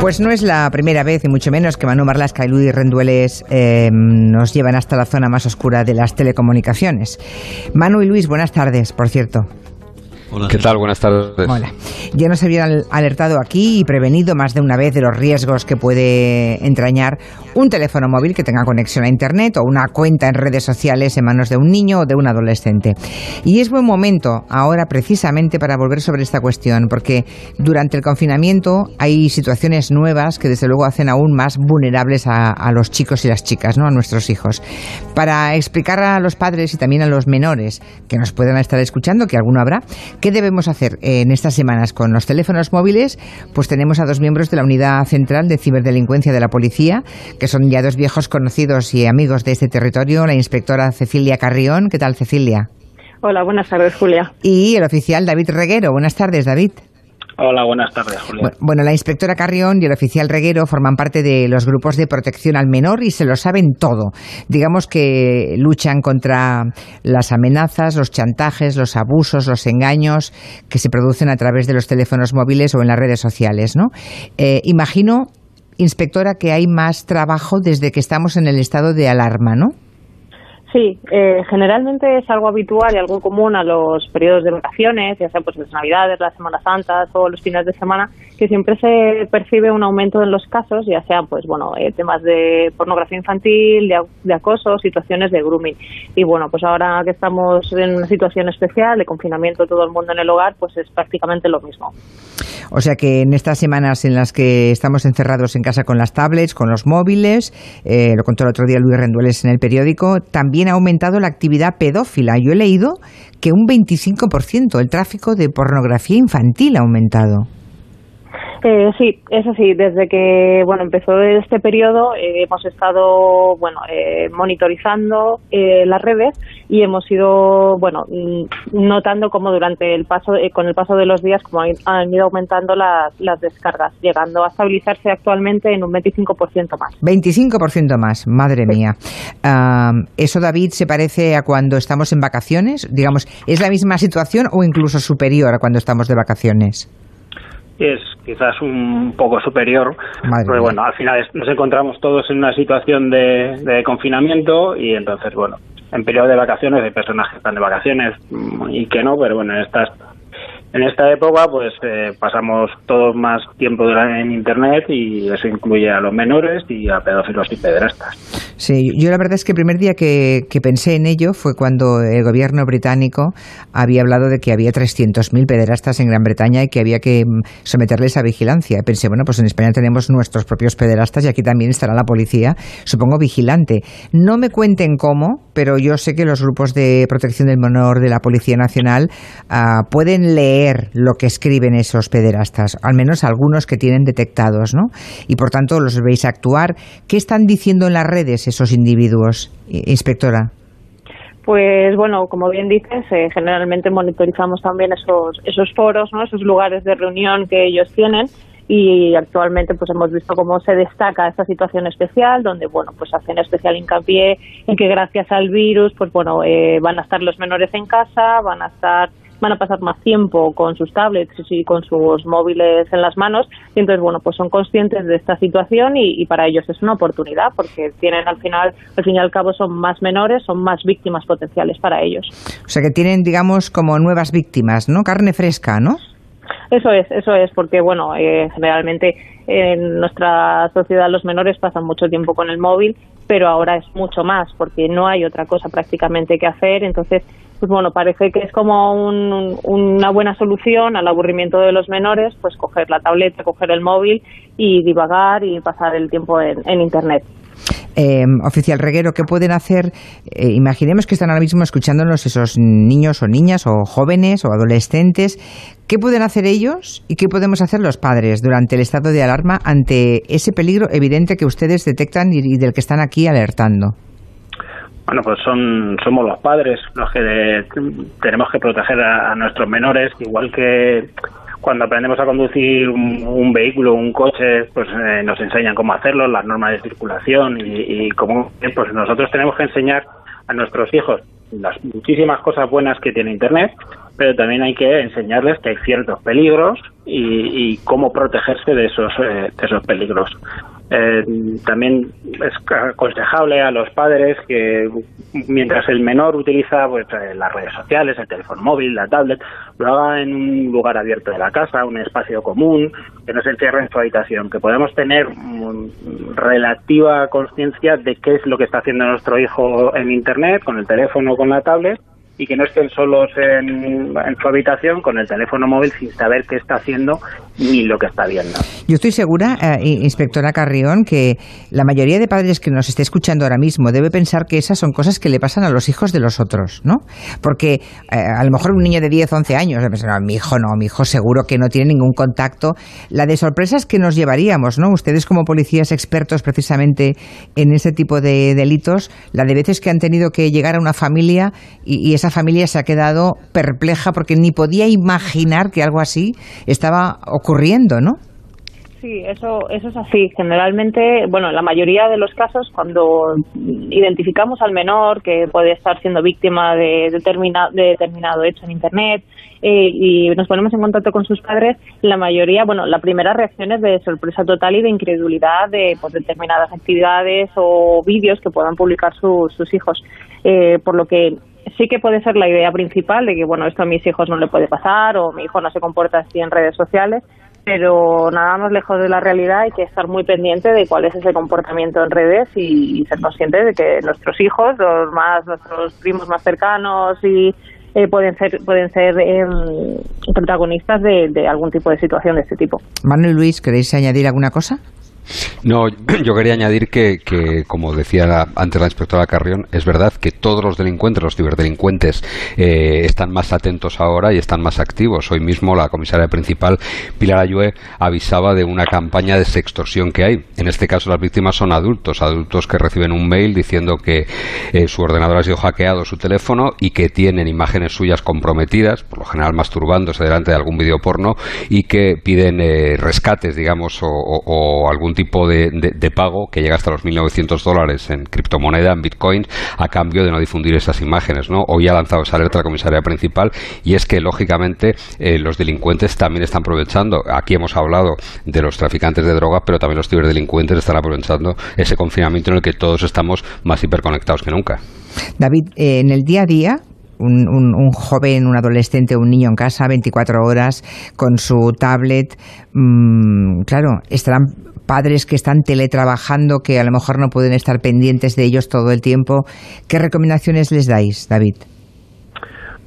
Pues no es la primera vez, y mucho menos, que Manu Marlasca y Luis Rendueles eh, nos llevan hasta la zona más oscura de las telecomunicaciones. Manu y Luis, buenas tardes, por cierto. Hola. ¿Qué tal? Buenas tardes. Hola. Ya nos habían alertado aquí y prevenido más de una vez de los riesgos que puede entrañar un teléfono móvil que tenga conexión a Internet o una cuenta en redes sociales en manos de un niño o de un adolescente. Y es buen momento ahora precisamente para volver sobre esta cuestión, porque durante el confinamiento hay situaciones nuevas que desde luego hacen aún más vulnerables a, a los chicos y las chicas, ¿no? a nuestros hijos. Para explicar a los padres y también a los menores que nos puedan estar escuchando, que alguno habrá, ¿Qué debemos hacer en estas semanas con los teléfonos móviles? Pues tenemos a dos miembros de la Unidad Central de Ciberdelincuencia de la Policía, que son ya dos viejos conocidos y amigos de este territorio, la inspectora Cecilia Carrión. ¿Qué tal, Cecilia? Hola, buenas tardes, Julia. Y el oficial David Reguero. Buenas tardes, David. Hola, buenas tardes, Julia. Bueno, la inspectora Carrión y el oficial Reguero forman parte de los grupos de protección al menor y se lo saben todo. Digamos que luchan contra las amenazas, los chantajes, los abusos, los engaños que se producen a través de los teléfonos móviles o en las redes sociales, ¿no? Eh, imagino, inspectora, que hay más trabajo desde que estamos en el estado de alarma, ¿no? Sí, eh, generalmente es algo habitual y algo común a los periodos de vacaciones, ya sea pues las Navidades, las Semanas Santas o los fines de semana, que siempre se percibe un aumento en los casos, ya sea pues bueno eh, temas de pornografía infantil, de, acoso, situaciones de grooming. Y bueno, pues ahora que estamos en una situación especial de confinamiento todo el mundo en el hogar, pues es prácticamente lo mismo. O sea que en estas semanas en las que estamos encerrados en casa con las tablets, con los móviles, eh, lo contó el otro día Luis Rendueles en el periódico, también ha aumentado la actividad pedófila. Yo he leído que un 25% el tráfico de pornografía infantil ha aumentado. Eh, sí, es así. Desde que bueno empezó este periodo eh, hemos estado bueno eh, monitorizando eh, las redes y hemos ido bueno mm, notando como durante el paso eh, con el paso de los días como han ido aumentando las, las descargas, llegando a estabilizarse actualmente en un 25% más. 25% más, madre sí. mía. Eso David se parece a cuando estamos en vacaciones, digamos, es la misma situación o incluso superior a cuando estamos de vacaciones es quizás un poco superior, Madre pero bueno, al final nos encontramos todos en una situación de, de, confinamiento y entonces, bueno, en periodo de vacaciones hay personas que están de vacaciones y que no, pero bueno, en estas en esta época pues eh, pasamos todos más tiempo en internet y eso incluye a los menores y a pedófilos y pederastas. Sí, yo la verdad es que el primer día que, pensé en ello fue cuando el gobierno británico había hablado de que había 300.000 pederastas en Gran Bretaña y que había que mm, someterles a vigilancia. Pensé, bueno, pues en España tenemos nuestros propios pederastas y aquí también estará la policía, supongo, vigilante. No me cuenten cómo, pero yo sé que los grupos de protección del menor de la Policía Nacional uh, pueden leer lo que escriben esos pederastas, al menos algunos que tienen detectados, ¿no? Y por tanto los veis actuar. ¿Qué están diciendo en las redes esos individuos, inspectora? Pues bueno, como bien dices, eh, generalmente monitorizamos también esos, esos foros, ¿no? esos lugares de reunión que ellos tienen y actualmente pues hemos visto cómo se destaca esta situación especial donde bueno pues hacen especial hincapié en que gracias al virus pues bueno eh, van a estar los menores en casa van a estar van a pasar más tiempo con sus tablets y con sus móviles en las manos. Y entonces bueno pues son conscientes de esta situación y, y, para ellos es una oportunidad porque tienen al final al fin y al cabo son más menores son más víctimas potenciales para ellos. O sea que tienen digamos como nuevas víctimas no carne fresca no eso es, eso es, porque bueno, eh, generalmente en nuestra sociedad los menores pasan mucho tiempo con el móvil, pero ahora es mucho más, porque no hay otra cosa prácticamente que hacer, entonces, pues bueno, parece que es como un, una buena solución al aburrimiento de los menores, pues coger la tableta, coger el móvil y divagar y pasar el tiempo en, Internet. Eh, oficial Reguero, ¿qué pueden hacer? Eh, imaginemos que están ahora mismo escuchándonos esos niños o niñas o jóvenes o adolescentes. ¿Qué pueden hacer ellos y qué podemos hacer los padres durante el estado de alarma ante ese peligro evidente que ustedes detectan y del que están aquí alertando? Bueno, pues son somos los padres los que de, tenemos que proteger a, nuestros menores, igual que cuando aprendemos a conducir un, un vehículo, un coche, pues eh, nos enseñan cómo hacerlo, las normas de circulación y, y como pues nosotros tenemos que enseñar a nuestros hijos las muchísimas cosas buenas que tiene Internet pero también hay que enseñarles que hay ciertos peligros y, cómo protegerse de esos, de esos peligros. Eh, también es aconsejable a los padres que mientras el menor utiliza pues, eh, las redes sociales, el teléfono móvil, la tablet, lo haga en un lugar abierto de la casa, un espacio común, que no se encierre en su habitación, que podamos tener relativa conciencia de qué es lo que está haciendo nuestro hijo en Internet, con el teléfono o con la tablet, y que no estén solos en, su habitación con el teléfono móvil sin saber qué está haciendo ni lo que está viendo. Yo estoy segura, eh, inspectora Carrión, que la mayoría de padres que nos esté escuchando ahora mismo debe pensar que esas son cosas que le pasan a los hijos de los otros, ¿no? Porque eh, a lo mejor un niño de 10, 11 años, no, mi hijo no, mi hijo seguro que no tiene ningún contacto. La de sorpresas que nos llevaríamos, ¿no? Ustedes como policías expertos precisamente en ese tipo de delitos, la de veces que han tenido que llegar a una familia y, y esa familia se ha quedado perpleja porque ni podía imaginar que algo así estaba ocurriendo, ¿no? Sí, eso, eso es así. Generalmente, bueno, en la mayoría de los casos, cuando identificamos al menor que puede estar siendo víctima de, de determinado hecho en Internet eh, y nos ponemos en contacto con sus padres, la mayoría, bueno, la primera reacción es de sorpresa total y de incredulidad de pues, determinadas actividades o vídeos que puedan publicar sus hijos. Eh, por lo que sí que puede ser la idea principal de que, bueno, esto a mis hijos no le puede pasar o mi hijo no se comporta así en redes sociales, pero nada más lejos de la realidad hay que estar muy pendiente de cuál es ese comportamiento en redes y, ser consciente de que nuestros hijos, los más nuestros primos más cercanos y eh, pueden ser pueden ser em, protagonistas de, de algún tipo de situación de este tipo. Manuel Luis, ¿queréis añadir alguna cosa? No, yo quería añadir que, como decía antes la inspectora Carrión, es verdad que todos los delincuentes, los ciberdelincuentes, eh, están más atentos ahora y están más activos. Hoy mismo la comisaria principal, Pilar Ayue, avisaba de una campaña de sextorsión que hay. En este caso las víctimas son adultos, adultos que reciben un mail diciendo que eh, su ordenador ha sido hackeado, su teléfono, y que tienen imágenes suyas comprometidas, por lo general masturbándose delante de algún video porno, y que piden eh, rescates, digamos, o, o algún tipo de, pago que llega hasta los 1.900 dólares en criptomoneda, en bitcoin, a cambio de no difundir esas imágenes. ¿no? Hoy ha lanzado esa alerta la comisaría principal y es que, lógicamente, eh, los delincuentes también están aprovechando. Aquí hemos hablado de los traficantes de drogas, pero también los ciberdelincuentes están aprovechando ese confinamiento en el que todos estamos más hiperconectados que nunca. David, eh, en el día a día, un, un, joven, un adolescente, un niño en casa 24 horas con su tablet, mm, claro, estarán padres que están teletrabajando, que a lo mejor no pueden estar pendientes de ellos todo el tiempo. ¿Qué recomendaciones les dais, David?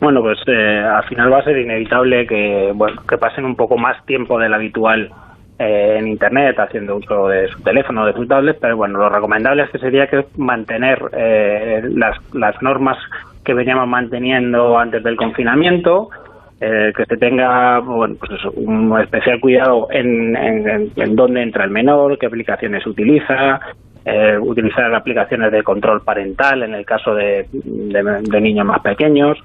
Bueno, pues eh, al final va a ser inevitable que, bueno, que pasen un poco más tiempo del habitual eh, en Internet haciendo uso de su teléfono, de su tablet, pero bueno, lo recomendable es que sería que mantener eh, las, las normas que veníamos manteniendo antes del confinamiento, eh, que se tenga bueno, pues un especial cuidado en, en, dónde entra el menor, qué aplicaciones utiliza, eh, utilizar aplicaciones de control parental en el caso de, de, niños más pequeños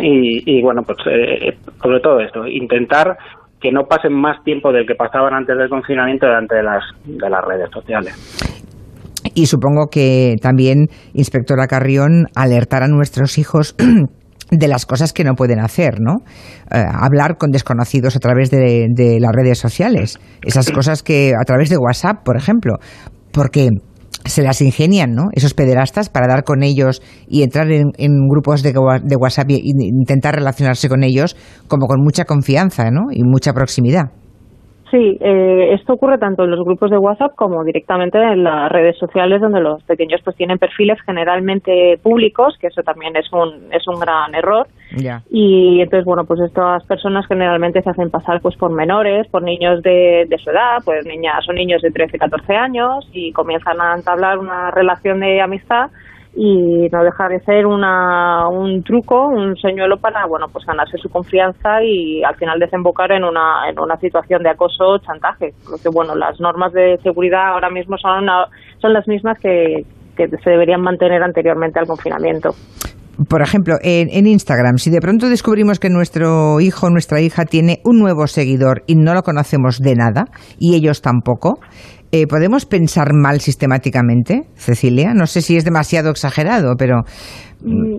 y, bueno, pues eh, sobre todo esto, intentar que no pasen más tiempo del que pasaban antes del confinamiento delante de las, de las redes sociales. Y supongo que también, inspectora Carrión, alertar a nuestros hijos de las cosas que no pueden hacer, ¿no? Eh, hablar con desconocidos a través de, las redes sociales, esas cosas que a través de WhatsApp, por ejemplo, porque se las ingenian, ¿no? Esos pederastas para dar con ellos y entrar en, grupos de, de WhatsApp e intentar relacionarse con ellos como con mucha confianza, ¿no? Y mucha proximidad. Sí, eh, esto ocurre tanto en los grupos de WhatsApp como directamente en las redes sociales donde los pequeños pues tienen perfiles generalmente públicos, que eso también es un es un gran error. Y entonces bueno, pues estas personas generalmente se hacen pasar pues por menores, por niños de, de su edad, pues niñas o niños de 13, 14 años y comienzan a entablar una relación de amistad y no deja de ser una, un truco, un señuelo para bueno pues ganarse su confianza y al final desembocar en una, en una situación de acoso o chantaje. Porque bueno, las normas de seguridad ahora mismo son, son las mismas que, que se deberían mantener anteriormente al confinamiento por ejemplo, en, en, Instagram, si de pronto descubrimos que nuestro hijo o nuestra hija tiene un nuevo seguidor y no lo conocemos de nada, y ellos tampoco, eh, ¿Podemos pensar mal sistemáticamente, Cecilia? No sé si es demasiado exagerado, pero... Mm,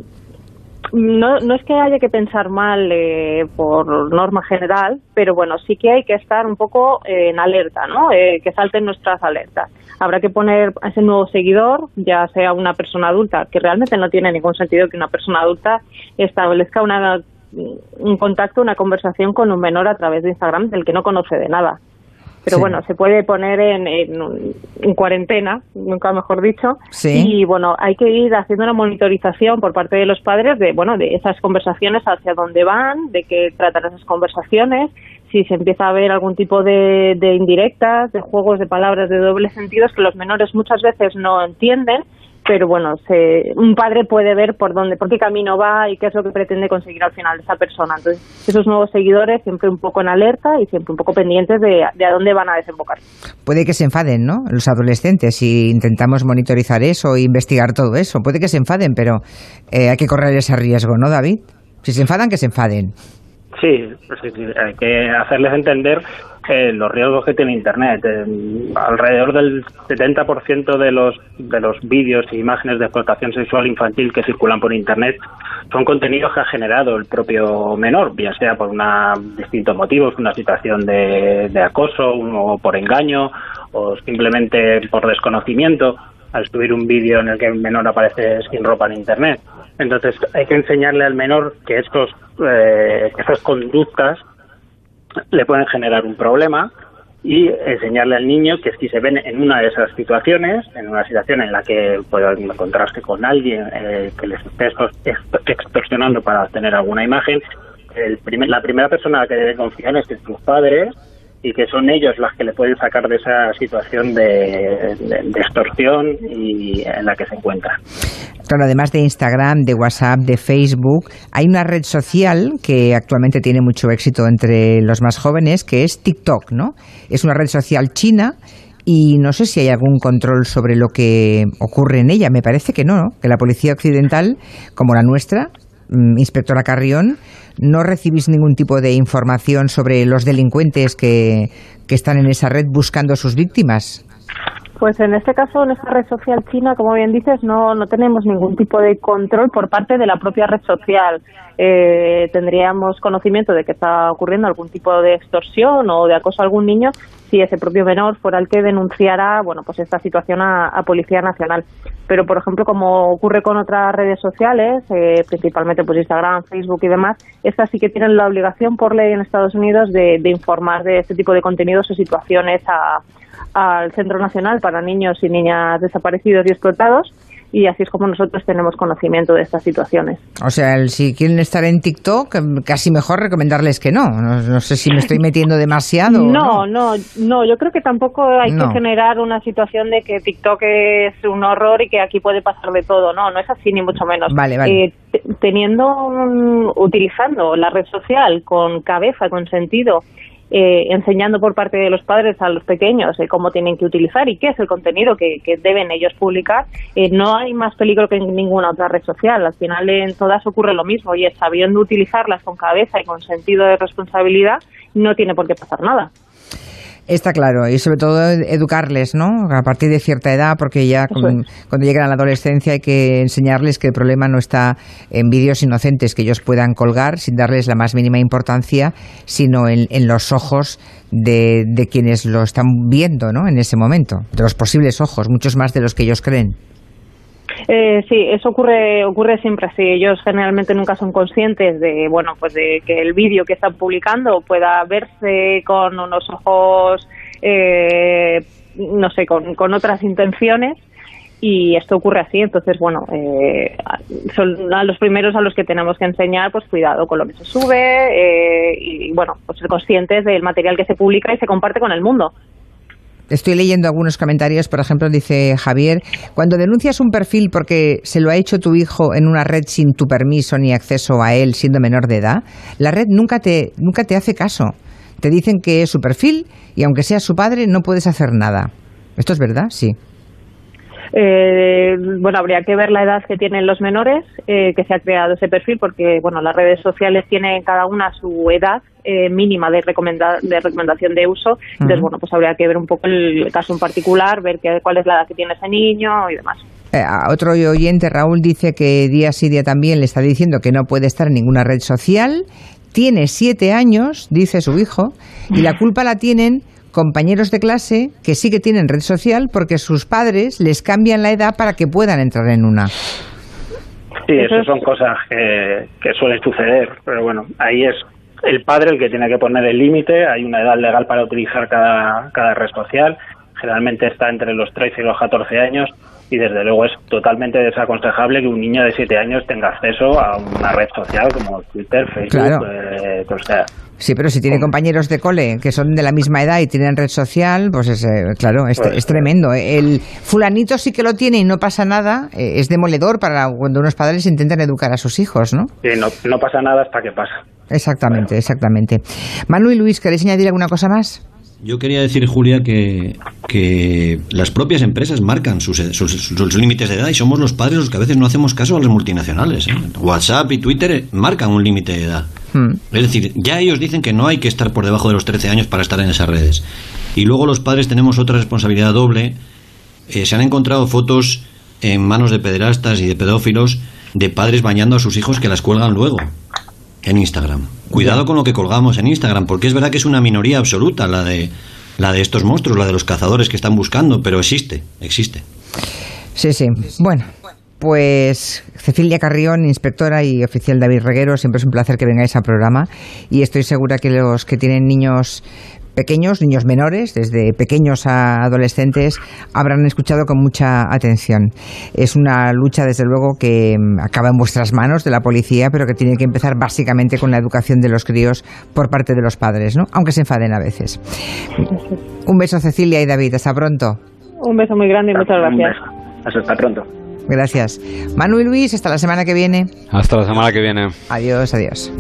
no, no es que haya que pensar mal eh, por norma general, pero bueno, sí que hay que estar un poco eh, en alerta, ¿no? Eh, que salten nuestras alertas. Habrá que poner a ese nuevo seguidor, ya sea una persona adulta, que realmente no tiene ningún sentido que una persona adulta establezca una, un contacto, una conversación con un menor a través de Instagram del que no conoce de nada pero bueno, se puede poner en, en, cuarentena, nunca mejor dicho, y bueno, hay que ir haciendo una monitorización por parte de los padres de, bueno, de esas conversaciones hacia dónde van, de qué tratan esas conversaciones, si se empieza a ver algún tipo de, de indirectas, de juegos de palabras de doble sentido que los menores muchas veces no entienden pero bueno, se, un padre puede ver por dónde, por qué camino va y qué es lo que pretende conseguir al final esa persona. Entonces, esos nuevos seguidores siempre un poco en alerta y siempre un poco pendientes de, de a dónde van a desembocar. Puede que se enfaden, ¿no? Los adolescentes, si intentamos monitorizar eso e investigar todo eso. Puede que se enfaden, pero eh, hay que correr ese riesgo, ¿no, David? Si se enfadan, que se enfaden. Sí, pues hay que hacerles entender los riesgos que tiene Internet. alrededor del 70% de los, de los vídeos e imágenes de explotación sexual infantil que circulan por Internet son contenidos que ha generado el propio menor, bien sea por una, distintos motivos, una situación de, de acoso o por engaño o simplemente por desconocimiento al subir un vídeo en el que el menor aparece sin ropa en Internet. Entonces hay que enseñarle al menor que estos, eh, esas conductas le pueden generar un problema y enseñarle al niño que si se ven en una de esas situaciones, en una situación en la que puede encontrarse con alguien eh, que les esté extorsionando para obtener alguna imagen, el la primera persona a la que debe confiar es en sus padres y que son ellos las que le pueden sacar de esa situación de, extorsión y en la que se encuentra. Claro, además de Instagram, de WhatsApp, de Facebook, hay una red social que actualmente tiene mucho éxito entre los más jóvenes, que es TikTok, ¿no? Es una red social china y no sé si hay algún control sobre lo que ocurre en ella. Me parece que no, que la policía occidental, como la nuestra, inspectora Carrión, no recibís ningún tipo de información sobre los delincuentes que, que están en esa red buscando sus víctimas. Pues en este caso, en esta red social china, como bien dices, no, no tenemos ningún tipo de control por parte de la propia red social. Eh, tendríamos conocimiento de que está ocurriendo algún tipo de extorsión o de acoso a algún niño si ese propio menor fuera el que denunciara bueno pues esta situación a, Policía Nacional. Pero, por ejemplo, como ocurre con otras redes sociales, eh, principalmente pues Instagram, Facebook y demás, estas sí que tienen la obligación por ley en Estados Unidos de, informar de este tipo de contenidos o situaciones a al Centro Nacional para Niños y Niñas Desaparecidos y Explotados y así es como nosotros tenemos conocimiento de estas situaciones. O sea, si quieren estar en TikTok, casi mejor recomendarles que no. No, sé si me estoy metiendo demasiado. No, no, no, yo creo que tampoco hay que generar una situación de que TikTok es un horror y que aquí puede pasar de todo. No, no es así ni mucho menos. Vale, vale. Eh, teniendo, utilizando la red social con cabeza, con sentido eh, enseñando por parte de los padres a los pequeños eh, cómo tienen que utilizar y qué es el contenido que, deben ellos publicar, eh, no hay más peligro que en ninguna otra red social. Al final en todas ocurre lo mismo y es sabiendo utilizarlas con cabeza y con sentido de responsabilidad, no tiene por qué pasar nada. Está claro, y sobre todo educarles, ¿no? A partir de cierta edad, porque ya cuando llegan a la adolescencia hay que enseñarles que el problema no está en vídeos inocentes que ellos puedan colgar sin darles la más mínima importancia, sino en, los ojos de, de, quienes lo están viendo, ¿no? En ese momento, de los posibles ojos, muchos más de los que ellos creen. Eh, sí, eso ocurre ocurre siempre así. Ellos generalmente nunca son conscientes de bueno pues de que el vídeo que están publicando pueda verse con unos ojos eh, no sé con, con otras intenciones y esto ocurre así entonces bueno eh, son a los primeros a los que tenemos que enseñar pues cuidado con lo que se sube eh, y bueno pues ser conscientes del material que se publica y se comparte con el mundo Estoy leyendo algunos comentarios, por ejemplo, dice Javier, cuando denuncias un perfil porque se lo ha hecho tu hijo en una red sin tu permiso ni acceso a él siendo menor de edad, la red nunca te, nunca te hace caso. Te dicen que es su perfil y aunque sea su padre no puedes hacer nada. ¿Esto es verdad? Sí. Eh, bueno, habría que ver la edad que tienen los menores eh, que se ha creado ese perfil, porque bueno, las redes sociales tienen cada una su edad eh, mínima de, de recomendación de uso. Entonces, bueno, pues habría que ver un poco el caso en particular, ver qué, cuál es la edad que tiene ese niño y demás. Eh, otro oyente, Raúl, dice que día sí día también le está diciendo que no puede estar en ninguna red social. Tiene siete años, dice su hijo, y la culpa la tienen compañeros de clase que sí que tienen red social porque sus padres les cambian la edad para que puedan entrar en una. Sí, eso son cosas que, que suelen suceder, pero bueno, ahí es el padre el que tiene que poner el límite, hay una edad legal para utilizar cada, cada red social, generalmente está entre los 13 y los 14 años, y desde luego es totalmente desaconsejable que un niño de 7 años tenga acceso a una red social como Twitter, Facebook, eh, o sea, Sí, pero si tiene compañeros de cole que son de la misma edad y tienen red social, pues es, eh, claro, es, pues, tremendo. El fulanito sí que lo tiene y no pasa nada, eh, es demoledor para cuando unos padres intentan educar a sus hijos, ¿no? Sí, no, no pasa nada hasta que pasa. Exactamente, exactamente. Manu y Luis, ¿queréis añadir alguna cosa más? Yo quería decir, Julia, que, que las propias empresas marcan sus, sus, límites de edad y somos los padres los que a veces no hacemos caso a las multinacionales. ¿eh? WhatsApp y Twitter marcan un límite de edad. Hmm. Es decir, ya ellos dicen que no hay que estar por debajo de los 13 años para estar en esas redes. Y luego los padres tenemos otra responsabilidad doble. Eh, se han encontrado fotos en manos de pederastas y de pedófilos de padres bañando a sus hijos que las cuelgan luego en Instagram. Cuidado con lo que colgamos en Instagram, porque es verdad que es una minoría absoluta la de la de estos monstruos, la de los cazadores que están buscando, pero existe, existe. Sí, sí. Bueno, pues Cecilia Carrión, inspectora y oficial David Reguero, siempre es un placer que vengáis al programa y estoy segura que los que tienen niños pequeños, niños menores, desde pequeños a adolescentes, habrán escuchado con mucha atención. Es una lucha, desde luego, que mm, acaba en vuestras manos de la policía, pero que tiene que empezar básicamente con la educación de los críos por parte de los padres, ¿no? Aunque se enfaden a veces. Un beso, Cecilia y David. Hasta pronto. Un beso muy grande y muchas gracias. Hasta pronto. Gracias. Manu y Luis, hasta la semana que viene. Hasta la semana que viene. Adiós, adiós.